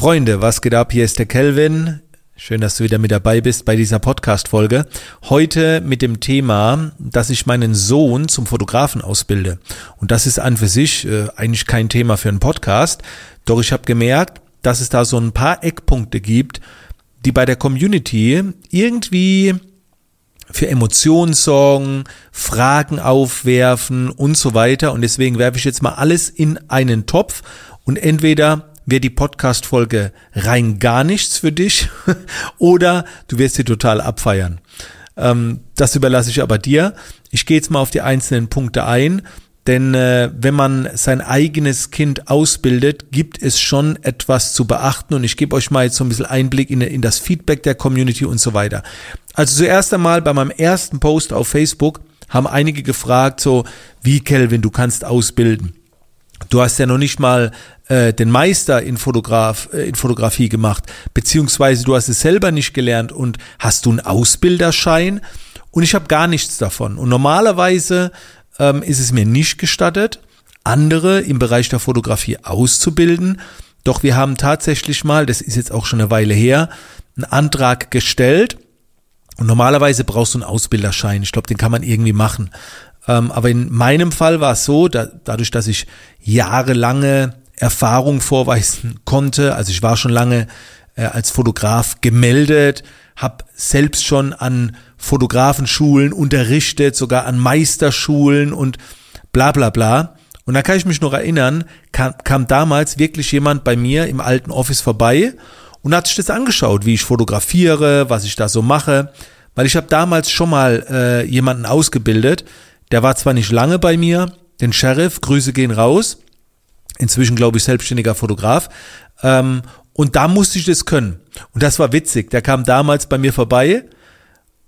Freunde, was geht ab? Hier ist der Kelvin. Schön, dass du wieder mit dabei bist bei dieser Podcast-Folge. Heute mit dem Thema, dass ich meinen Sohn zum Fotografen ausbilde. Und das ist an für sich äh, eigentlich kein Thema für einen Podcast. Doch ich habe gemerkt, dass es da so ein paar Eckpunkte gibt, die bei der Community irgendwie für Emotionen sorgen, Fragen aufwerfen und so weiter. Und deswegen werfe ich jetzt mal alles in einen Topf und entweder wäre die Podcast-Folge rein gar nichts für dich oder du wirst sie total abfeiern. Ähm, das überlasse ich aber dir. Ich gehe jetzt mal auf die einzelnen Punkte ein. Denn äh, wenn man sein eigenes Kind ausbildet, gibt es schon etwas zu beachten und ich gebe euch mal jetzt so ein bisschen Einblick in, in das Feedback der Community und so weiter. Also zuerst einmal bei meinem ersten Post auf Facebook haben einige gefragt, so wie Kelvin, du kannst ausbilden. Du hast ja noch nicht mal äh, den Meister in, Fotograf, äh, in Fotografie gemacht, beziehungsweise du hast es selber nicht gelernt und hast du einen Ausbilderschein und ich habe gar nichts davon. Und normalerweise ähm, ist es mir nicht gestattet, andere im Bereich der Fotografie auszubilden. Doch wir haben tatsächlich mal, das ist jetzt auch schon eine Weile her, einen Antrag gestellt. Und normalerweise brauchst du einen Ausbilderschein. Ich glaube, den kann man irgendwie machen. Ähm, aber in meinem Fall war es so, da, dadurch, dass ich jahrelange Erfahrung vorweisen konnte, also ich war schon lange äh, als Fotograf gemeldet, habe selbst schon an Fotografenschulen unterrichtet, sogar an Meisterschulen und bla bla bla. Und da kann ich mich noch erinnern, kam, kam damals wirklich jemand bei mir im alten Office vorbei und hat sich das angeschaut, wie ich fotografiere, was ich da so mache. Weil ich habe damals schon mal äh, jemanden ausgebildet, der war zwar nicht lange bei mir, den Sheriff, Grüße gehen raus, inzwischen glaube ich selbstständiger Fotograf, ähm, und da musste ich das können. Und das war witzig. Der kam damals bei mir vorbei,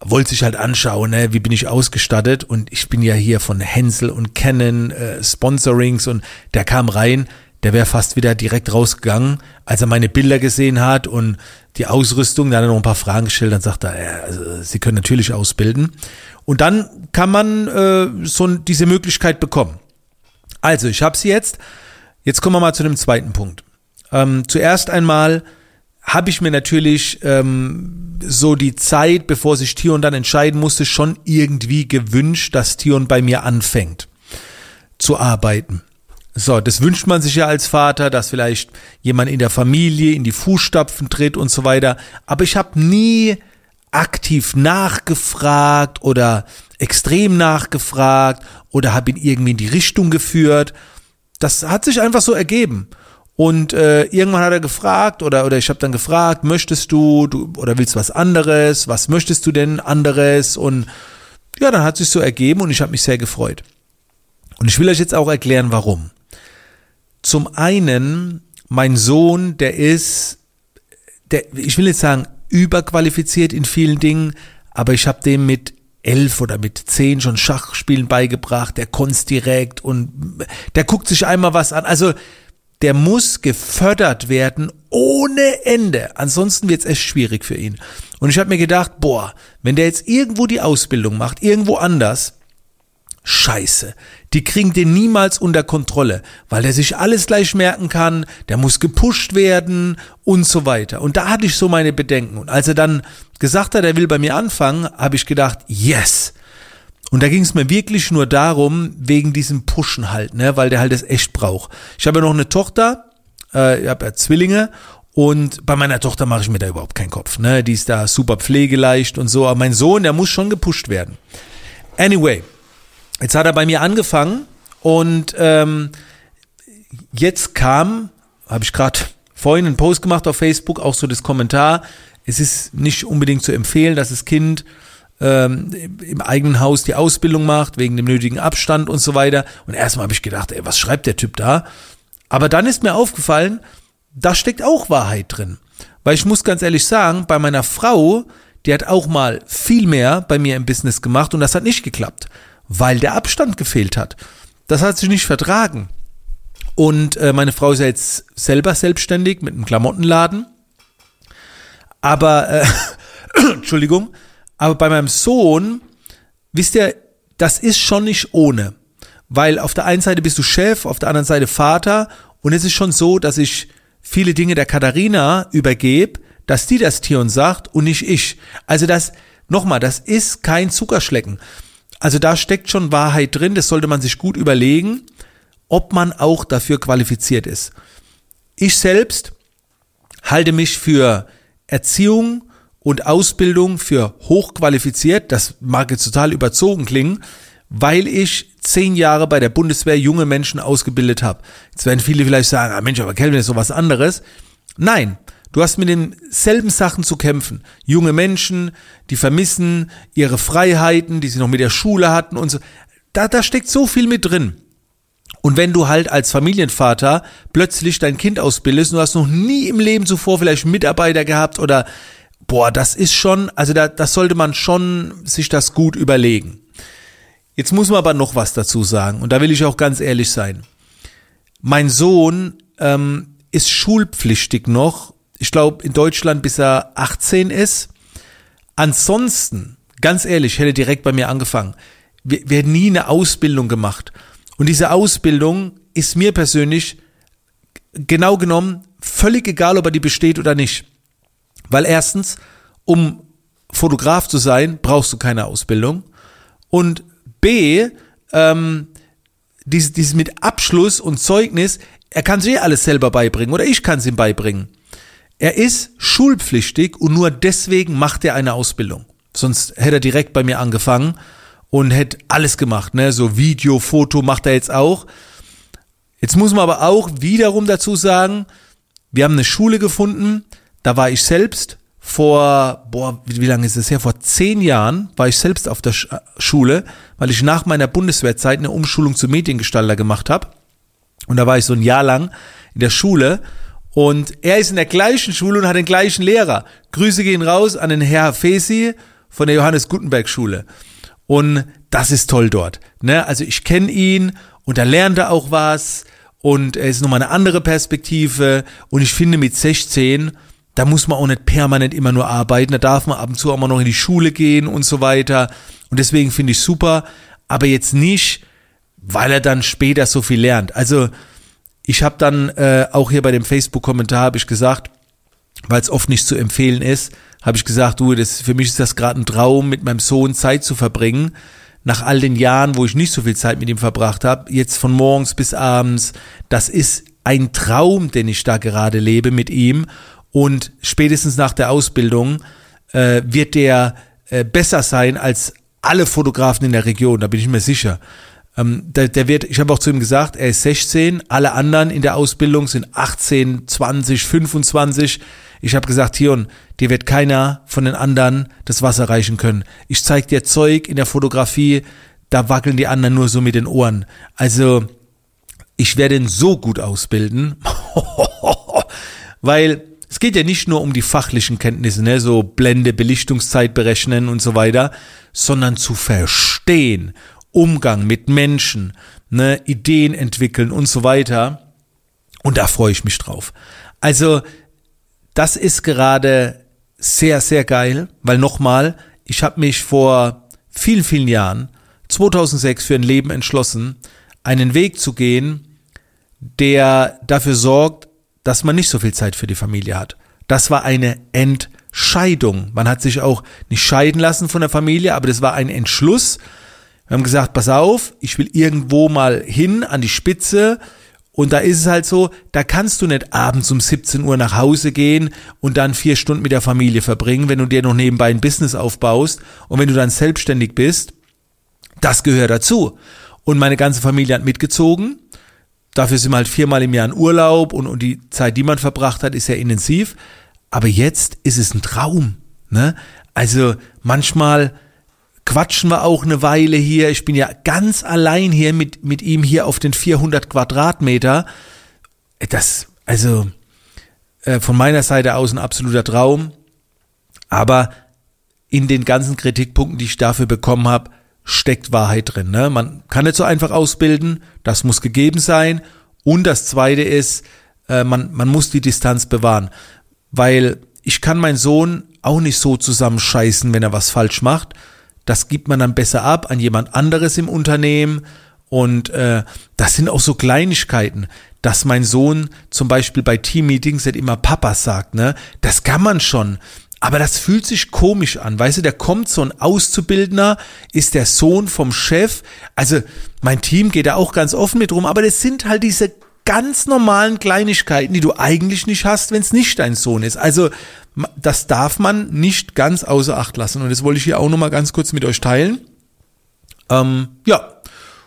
wollte sich halt anschauen, ne, wie bin ich ausgestattet. Und ich bin ja hier von Hänsel und Canon, äh, Sponsorings und der kam rein, der wäre fast wieder direkt rausgegangen, als er meine Bilder gesehen hat und die Ausrüstung. Da hat er noch ein paar Fragen gestellt, dann sagt er, ja, also, Sie können natürlich ausbilden. Und dann kann man äh, so diese Möglichkeit bekommen. Also, ich habe sie jetzt. Jetzt kommen wir mal zu dem zweiten Punkt. Ähm, zuerst einmal habe ich mir natürlich ähm, so die Zeit, bevor sich Tion dann entscheiden musste, schon irgendwie gewünscht, dass Tion bei mir anfängt zu arbeiten. So, das wünscht man sich ja als Vater, dass vielleicht jemand in der Familie in die Fußstapfen tritt und so weiter. Aber ich habe nie aktiv nachgefragt oder extrem nachgefragt oder habe ihn irgendwie in die Richtung geführt. Das hat sich einfach so ergeben. Und äh, irgendwann hat er gefragt oder oder ich habe dann gefragt, möchtest du, du oder willst was anderes? Was möchtest du denn anderes? Und ja, dann hat sich so ergeben und ich habe mich sehr gefreut. Und ich will euch jetzt auch erklären, warum. Zum einen, mein Sohn, der ist, der, ich will jetzt sagen, überqualifiziert in vielen Dingen, aber ich habe dem mit elf oder mit zehn schon Schachspielen beigebracht, der konnt's direkt und der guckt sich einmal was an. Also der muss gefördert werden ohne Ende. Ansonsten wird's echt schwierig für ihn. Und ich habe mir gedacht, boah, wenn der jetzt irgendwo die Ausbildung macht, irgendwo anders, Scheiße. Die kriegen den niemals unter Kontrolle, weil der sich alles gleich merken kann, der muss gepusht werden und so weiter. Und da hatte ich so meine Bedenken. Und als er dann gesagt hat, er will bei mir anfangen, habe ich gedacht, yes. Und da ging es mir wirklich nur darum, wegen diesem Pushen halt, ne, weil der halt das echt braucht. Ich habe ja noch eine Tochter, äh, ich habe ja Zwillinge und bei meiner Tochter mache ich mir da überhaupt keinen Kopf. Ne? Die ist da super pflegeleicht und so. Aber mein Sohn, der muss schon gepusht werden. Anyway, Jetzt hat er bei mir angefangen und ähm, jetzt kam, habe ich gerade vorhin einen Post gemacht auf Facebook, auch so das Kommentar, es ist nicht unbedingt zu empfehlen, dass das Kind ähm, im eigenen Haus die Ausbildung macht, wegen dem nötigen Abstand und so weiter. Und erstmal habe ich gedacht, ey, was schreibt der Typ da? Aber dann ist mir aufgefallen, da steckt auch Wahrheit drin. Weil ich muss ganz ehrlich sagen, bei meiner Frau, die hat auch mal viel mehr bei mir im Business gemacht und das hat nicht geklappt weil der Abstand gefehlt hat. Das hat sich nicht vertragen. Und äh, meine Frau ist ja jetzt selber selbstständig mit einem Klamottenladen. Aber, äh, Entschuldigung, aber bei meinem Sohn, wisst ihr, das ist schon nicht ohne. Weil auf der einen Seite bist du Chef, auf der anderen Seite Vater. Und es ist schon so, dass ich viele Dinge der Katharina übergebe, dass die das Tier und sagt und nicht ich. Also das, nochmal, das ist kein Zuckerschlecken. Also da steckt schon Wahrheit drin, das sollte man sich gut überlegen, ob man auch dafür qualifiziert ist. Ich selbst halte mich für Erziehung und Ausbildung für hochqualifiziert. Das mag jetzt total überzogen klingen, weil ich zehn Jahre bei der Bundeswehr junge Menschen ausgebildet habe. Jetzt werden viele vielleicht sagen, ah Mensch, aber Kelvin ist so was anderes. Nein, du hast mit denselben Sachen zu kämpfen. Junge Menschen, die vermissen ihre Freiheiten, die sie noch mit der Schule hatten und so. Da, da steckt so viel mit drin. Und wenn du halt als Familienvater plötzlich dein Kind ausbildest und du hast noch nie im Leben zuvor vielleicht Mitarbeiter gehabt oder boah, das ist schon, also da, das sollte man schon sich das gut überlegen. Jetzt muss man aber noch was dazu sagen und da will ich auch ganz ehrlich sein. Mein Sohn ähm, ist schulpflichtig noch, ich glaube in Deutschland bis er 18 ist. Ansonsten, ganz ehrlich, hätte direkt bei mir angefangen. Wir, wir hätten nie eine Ausbildung gemacht. Und diese Ausbildung ist mir persönlich genau genommen völlig egal, ob er die besteht oder nicht. Weil erstens, um Fotograf zu sein, brauchst du keine Ausbildung. Und B, ähm, dieses, dieses mit Abschluss und Zeugnis, er kann sich eh alles selber beibringen oder ich kann es ihm beibringen. Er ist schulpflichtig und nur deswegen macht er eine Ausbildung. Sonst hätte er direkt bei mir angefangen und hätte alles gemacht, ne? So Video, Foto macht er jetzt auch. Jetzt muss man aber auch wiederum dazu sagen, wir haben eine Schule gefunden, da war ich selbst vor, boah, wie, wie lange ist das her? Vor zehn Jahren war ich selbst auf der äh, Schule, weil ich nach meiner Bundeswehrzeit eine Umschulung zum Mediengestalter gemacht habe. Und da war ich so ein Jahr lang in der Schule und er ist in der gleichen Schule und hat den gleichen Lehrer. Grüße gehen raus an den Herr Fesi von der Johannes Gutenberg Schule. Und das ist toll dort. Ne? Also ich kenne ihn und da lernt er auch was und er ist nochmal eine andere Perspektive. Und ich finde mit 16, da muss man auch nicht permanent immer nur arbeiten, da darf man ab und zu auch mal noch in die Schule gehen und so weiter. Und deswegen finde ich super, aber jetzt nicht, weil er dann später so viel lernt. Also ich habe dann äh, auch hier bei dem Facebook-Kommentar habe ich gesagt, weil es oft nicht zu empfehlen ist, habe ich gesagt, du, das, für mich ist das gerade ein Traum, mit meinem Sohn Zeit zu verbringen. Nach all den Jahren, wo ich nicht so viel Zeit mit ihm verbracht habe, jetzt von morgens bis abends, das ist ein Traum, den ich da gerade lebe mit ihm. Und spätestens nach der Ausbildung äh, wird der äh, besser sein als alle Fotografen in der Region, da bin ich mir sicher. Ähm, der, der wird, ich habe auch zu ihm gesagt, er ist 16, alle anderen in der Ausbildung sind 18, 20, 25. Ich habe gesagt, Tion, dir wird keiner von den anderen das Wasser reichen können. Ich zeig dir Zeug in der Fotografie, da wackeln die anderen nur so mit den Ohren. Also, ich werde ihn so gut ausbilden, weil es geht ja nicht nur um die fachlichen Kenntnisse, ne, so Blende, Belichtungszeit berechnen und so weiter, sondern zu verstehen, Umgang mit Menschen, ne, Ideen entwickeln und so weiter. Und da freue ich mich drauf. Also das ist gerade sehr, sehr geil, weil nochmal, ich habe mich vor vielen, vielen Jahren, 2006, für ein Leben entschlossen, einen Weg zu gehen, der dafür sorgt, dass man nicht so viel Zeit für die Familie hat. Das war eine Entscheidung. Man hat sich auch nicht scheiden lassen von der Familie, aber das war ein Entschluss. Wir haben gesagt, pass auf, ich will irgendwo mal hin an die Spitze und da ist es halt so, da kannst du nicht abends um 17 Uhr nach Hause gehen und dann vier Stunden mit der Familie verbringen, wenn du dir noch nebenbei ein Business aufbaust und wenn du dann selbstständig bist. Das gehört dazu. Und meine ganze Familie hat mitgezogen. Dafür sind wir halt viermal im Jahr in Urlaub und, und die Zeit, die man verbracht hat, ist sehr intensiv. Aber jetzt ist es ein Traum. Ne? Also manchmal quatschen wir auch eine Weile hier. Ich bin ja ganz allein hier mit, mit ihm hier auf den 400 Quadratmeter. Das, also äh, von meiner Seite aus ein absoluter Traum. Aber in den ganzen Kritikpunkten, die ich dafür bekommen habe, steckt Wahrheit drin. Ne? Man kann nicht so einfach ausbilden, das muss gegeben sein. Und das Zweite ist, äh, man, man muss die Distanz bewahren. Weil ich kann meinen Sohn auch nicht so zusammenscheißen, wenn er was falsch macht, das gibt man dann besser ab an jemand anderes im Unternehmen Und äh, das sind auch so Kleinigkeiten, dass mein Sohn zum Beispiel bei Teammeetings nicht immer Papa sagt, ne? Das kann man schon. Aber das fühlt sich komisch an. Weißt du, der kommt so ein Auszubildender, ist der Sohn vom Chef. Also mein Team geht da auch ganz offen mit rum, aber das sind halt diese ganz normalen Kleinigkeiten, die du eigentlich nicht hast, wenn es nicht dein Sohn ist. Also das darf man nicht ganz außer Acht lassen. Und das wollte ich hier auch nochmal ganz kurz mit euch teilen. Ähm, ja,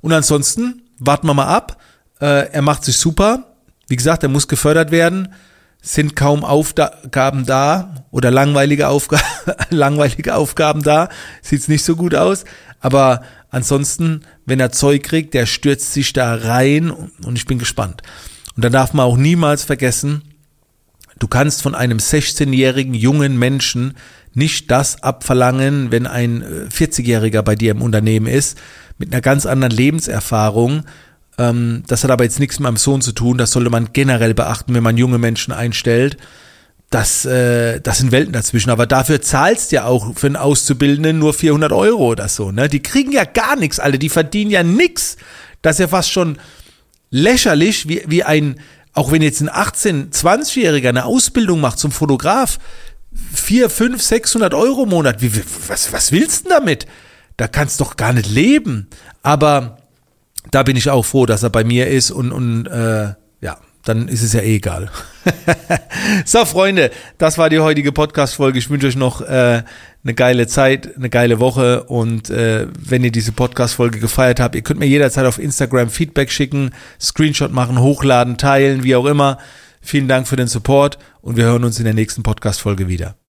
und ansonsten warten wir mal ab. Äh, er macht sich super. Wie gesagt, er muss gefördert werden sind kaum Aufgaben da oder langweilige, Aufga langweilige Aufgaben da. Sieht's nicht so gut aus. Aber ansonsten, wenn er Zeug kriegt, der stürzt sich da rein und ich bin gespannt. Und dann darf man auch niemals vergessen, du kannst von einem 16-jährigen jungen Menschen nicht das abverlangen, wenn ein 40-jähriger äh, bei dir im Unternehmen ist, mit einer ganz anderen Lebenserfahrung, ähm, das hat aber jetzt nichts mit meinem Sohn zu tun. Das sollte man generell beachten, wenn man junge Menschen einstellt. Das, äh, das sind Welten dazwischen. Aber dafür zahlst ja auch für einen Auszubildenden nur 400 Euro oder so. Ne? Die kriegen ja gar nichts, alle. Die verdienen ja nichts. Das ist ja fast schon lächerlich, wie, wie ein, auch wenn jetzt ein 18-, 20-Jähriger eine Ausbildung macht zum Fotograf, 4, 5, 600 Euro im Monat. Wie, was, was willst du denn damit? Da kannst du doch gar nicht leben. Aber da bin ich auch froh, dass er bei mir ist und, und äh, ja, dann ist es ja eh egal. so, Freunde, das war die heutige Podcast-Folge. Ich wünsche euch noch äh, eine geile Zeit, eine geile Woche und äh, wenn ihr diese Podcast-Folge gefeiert habt, ihr könnt mir jederzeit auf Instagram Feedback schicken, Screenshot machen, hochladen, teilen, wie auch immer. Vielen Dank für den Support und wir hören uns in der nächsten Podcast-Folge wieder.